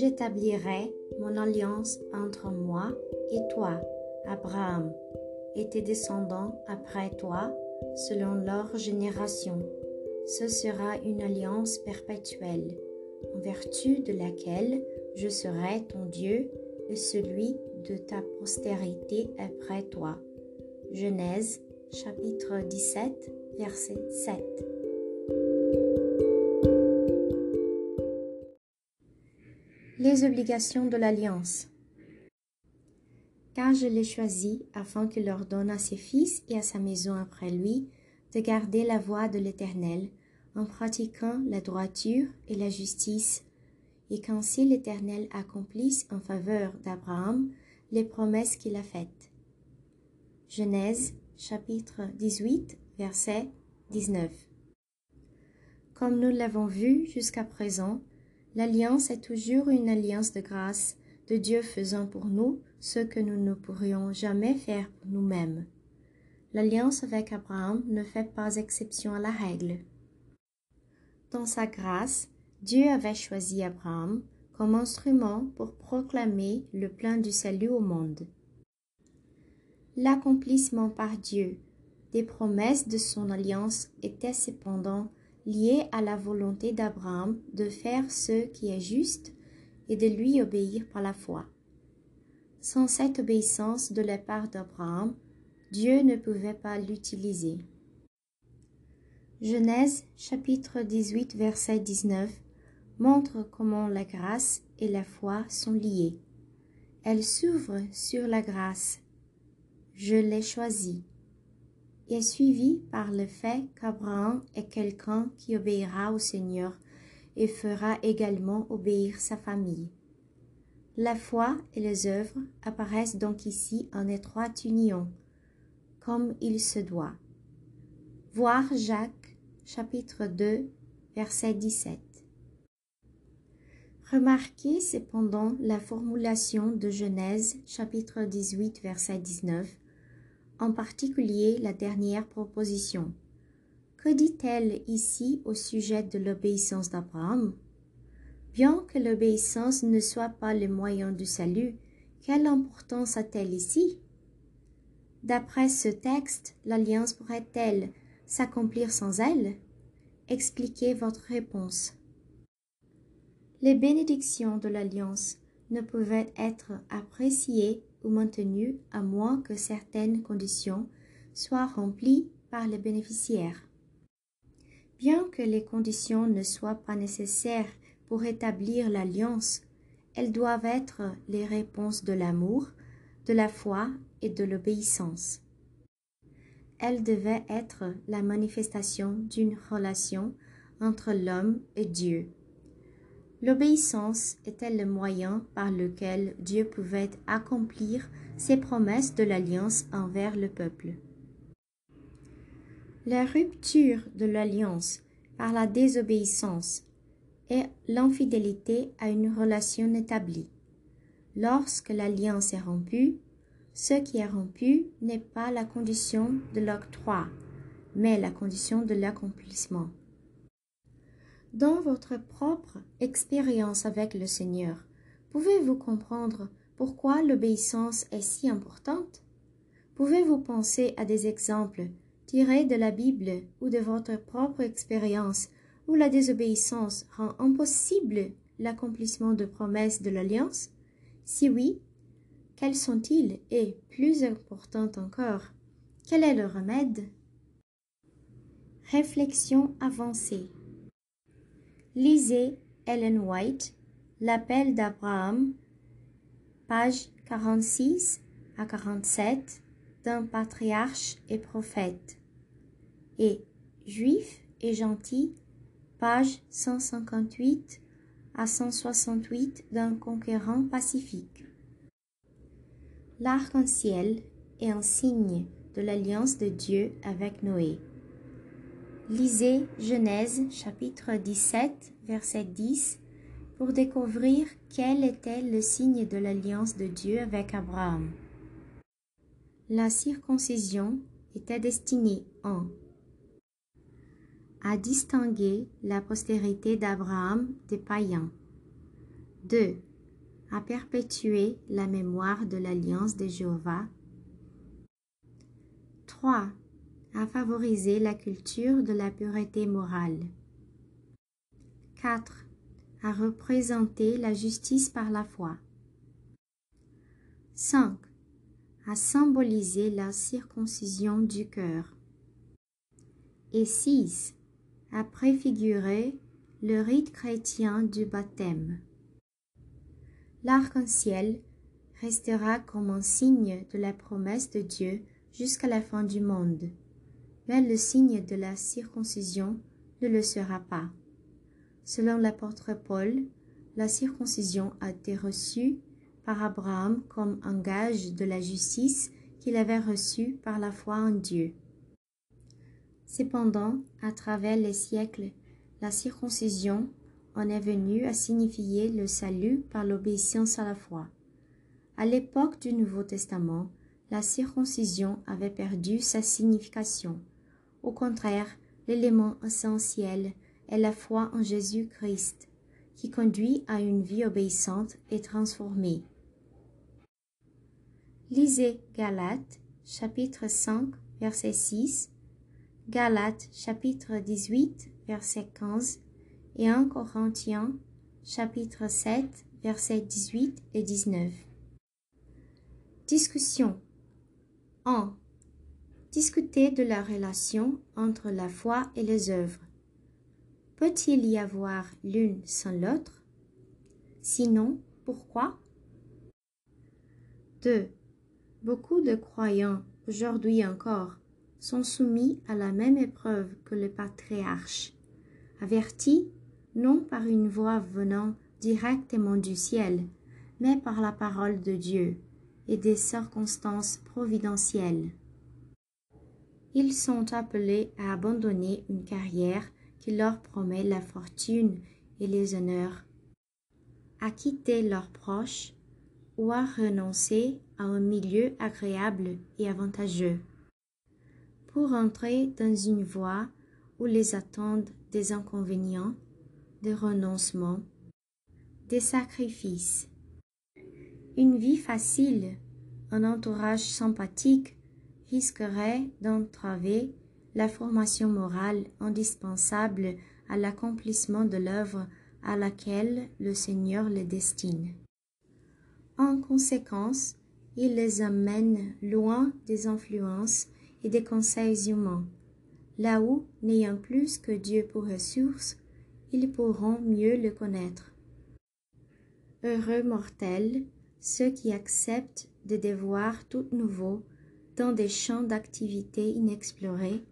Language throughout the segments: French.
J'établirai mon alliance entre moi et toi, Abraham, et tes descendants après toi, selon leur génération. Ce sera une alliance perpétuelle, en vertu de laquelle je serai ton Dieu et celui de ta postérité après toi. Genèse chapitre 17 verset 7. Les obligations de l'alliance. Car je l'ai choisi afin qu'il leur donne à ses fils et à sa maison après lui de garder la voie de l'Éternel en pratiquant la droiture et la justice, et qu'ainsi l'Éternel accomplisse en faveur d'Abraham les promesses qu'il a faites. Genèse chapitre 18 verset 19 Comme nous l'avons vu jusqu'à présent, l'alliance est toujours une alliance de grâce de Dieu faisant pour nous ce que nous ne pourrions jamais faire pour nous-mêmes. L'alliance avec Abraham ne fait pas exception à la règle. Dans sa grâce, Dieu avait choisi Abraham comme instrument pour proclamer le plan du salut au monde. L'accomplissement par Dieu des promesses de son alliance était cependant lié à la volonté d'Abraham de faire ce qui est juste et de lui obéir par la foi. Sans cette obéissance de la part d'Abraham, Dieu ne pouvait pas l'utiliser. Genèse chapitre 18 verset 19 montre comment la grâce et la foi sont liées. Elle s'ouvre sur la grâce. Je l'ai choisi. Est suivie par le fait qu'Abraham est quelqu'un qui obéira au Seigneur et fera également obéir sa famille. La foi et les œuvres apparaissent donc ici en étroite union, comme il se doit. Voir Jacques chapitre 2, verset 17. Remarquez cependant la formulation de Genèse chapitre 18, verset 19, en particulier la dernière proposition. Que dit-elle ici au sujet de l'obéissance d'Abraham? Bien que l'obéissance ne soit pas le moyen du salut, quelle importance a-t-elle ici? D'après ce texte, l'alliance pourrait-elle s'accomplir sans elle? Expliquez votre réponse. Les bénédictions de l'alliance ne pouvaient être appréciées ou maintenues à moins que certaines conditions soient remplies par les bénéficiaires. Bien que les conditions ne soient pas nécessaires pour établir l'alliance, elles doivent être les réponses de l'amour, de la foi et de l'obéissance elle devait être la manifestation d'une relation entre l'homme et Dieu. L'obéissance était le moyen par lequel Dieu pouvait accomplir ses promesses de l'alliance envers le peuple. La rupture de l'alliance par la désobéissance est l'infidélité à une relation établie. Lorsque l'alliance est rompue, ce qui est rompu n'est pas la condition de l'octroi, mais la condition de l'accomplissement. Dans votre propre expérience avec le Seigneur, pouvez-vous comprendre pourquoi l'obéissance est si importante? Pouvez-vous penser à des exemples tirés de la Bible ou de votre propre expérience où la désobéissance rend impossible l'accomplissement de promesses de l'alliance? Si oui, quels sont-ils Et, plus important encore, quel est le remède? Réflexion avancée. Lisez Ellen White, L'appel d'Abraham, page 46 à 47 d'un patriarche et prophète. Et, juif et gentil, page 158 à 168 d'un conquérant pacifique. L'arc-en-ciel est un signe de l'alliance de Dieu avec Noé. Lisez Genèse chapitre 17 verset 10 pour découvrir quel était le signe de l'alliance de Dieu avec Abraham. La circoncision était destinée en à distinguer la postérité d'Abraham des païens. 2. À perpétuer la mémoire de l'alliance de Jéhovah. 3. À favoriser la culture de la pureté morale. 4. À représenter la justice par la foi. 5. À symboliser la circoncision du cœur. Et 6 à préfigurer le rite chrétien du baptême. L'arc-en-ciel restera comme un signe de la promesse de Dieu jusqu'à la fin du monde, mais le signe de la circoncision ne le sera pas. Selon l'apôtre Paul, la circoncision a été reçue par Abraham comme un gage de la justice qu'il avait reçue par la foi en Dieu. Cependant, à travers les siècles, la circoncision en est venue à signifier le salut par l'obéissance à la foi. À l'époque du Nouveau Testament, la circoncision avait perdu sa signification. Au contraire, l'élément essentiel est la foi en Jésus-Christ, qui conduit à une vie obéissante et transformée. Lisez Galates chapitre 5 verset 6 Galates chapitre 18 verset 15 et 1 Corinthiens chapitre 7 verset 18 et 19. Discussion 1. Discuter de la relation entre la foi et les œuvres. Peut-il y avoir l'une sans l'autre? Sinon, pourquoi? 2. Beaucoup de croyants aujourd'hui encore sont soumis à la même épreuve que le patriarche, avertis non par une voix venant directement du ciel, mais par la parole de Dieu et des circonstances providentielles. Ils sont appelés à abandonner une carrière qui leur promet la fortune et les honneurs, à quitter leurs proches ou à renoncer à un milieu agréable et avantageux pour entrer dans une voie où les attendent des inconvénients, des renoncements, des sacrifices. Une vie facile, un entourage sympathique risquerait d'entraver la formation morale indispensable à l'accomplissement de l'œuvre à laquelle le Seigneur les destine. En conséquence, il les amène loin des influences et des conseils humains. Là où, n'ayant plus que Dieu pour ressource, ils pourront mieux le connaître. Heureux mortels, ceux qui acceptent des devoirs tout nouveaux dans des champs d'activité inexplorés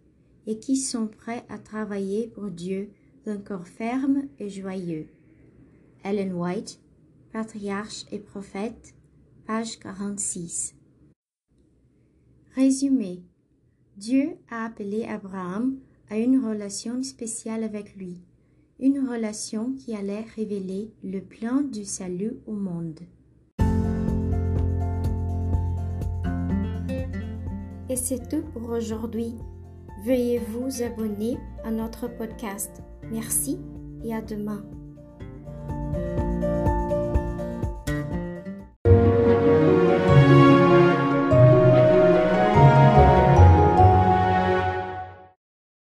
et qui sont prêts à travailler pour Dieu d'un corps ferme et joyeux. Ellen White, Patriarche et Prophète, page 46. Résumé. Dieu a appelé Abraham à une relation spéciale avec lui, une relation qui allait révéler le plan du salut au monde. Et c'est tout pour aujourd'hui. Veuillez vous abonner à notre podcast. Merci et à demain.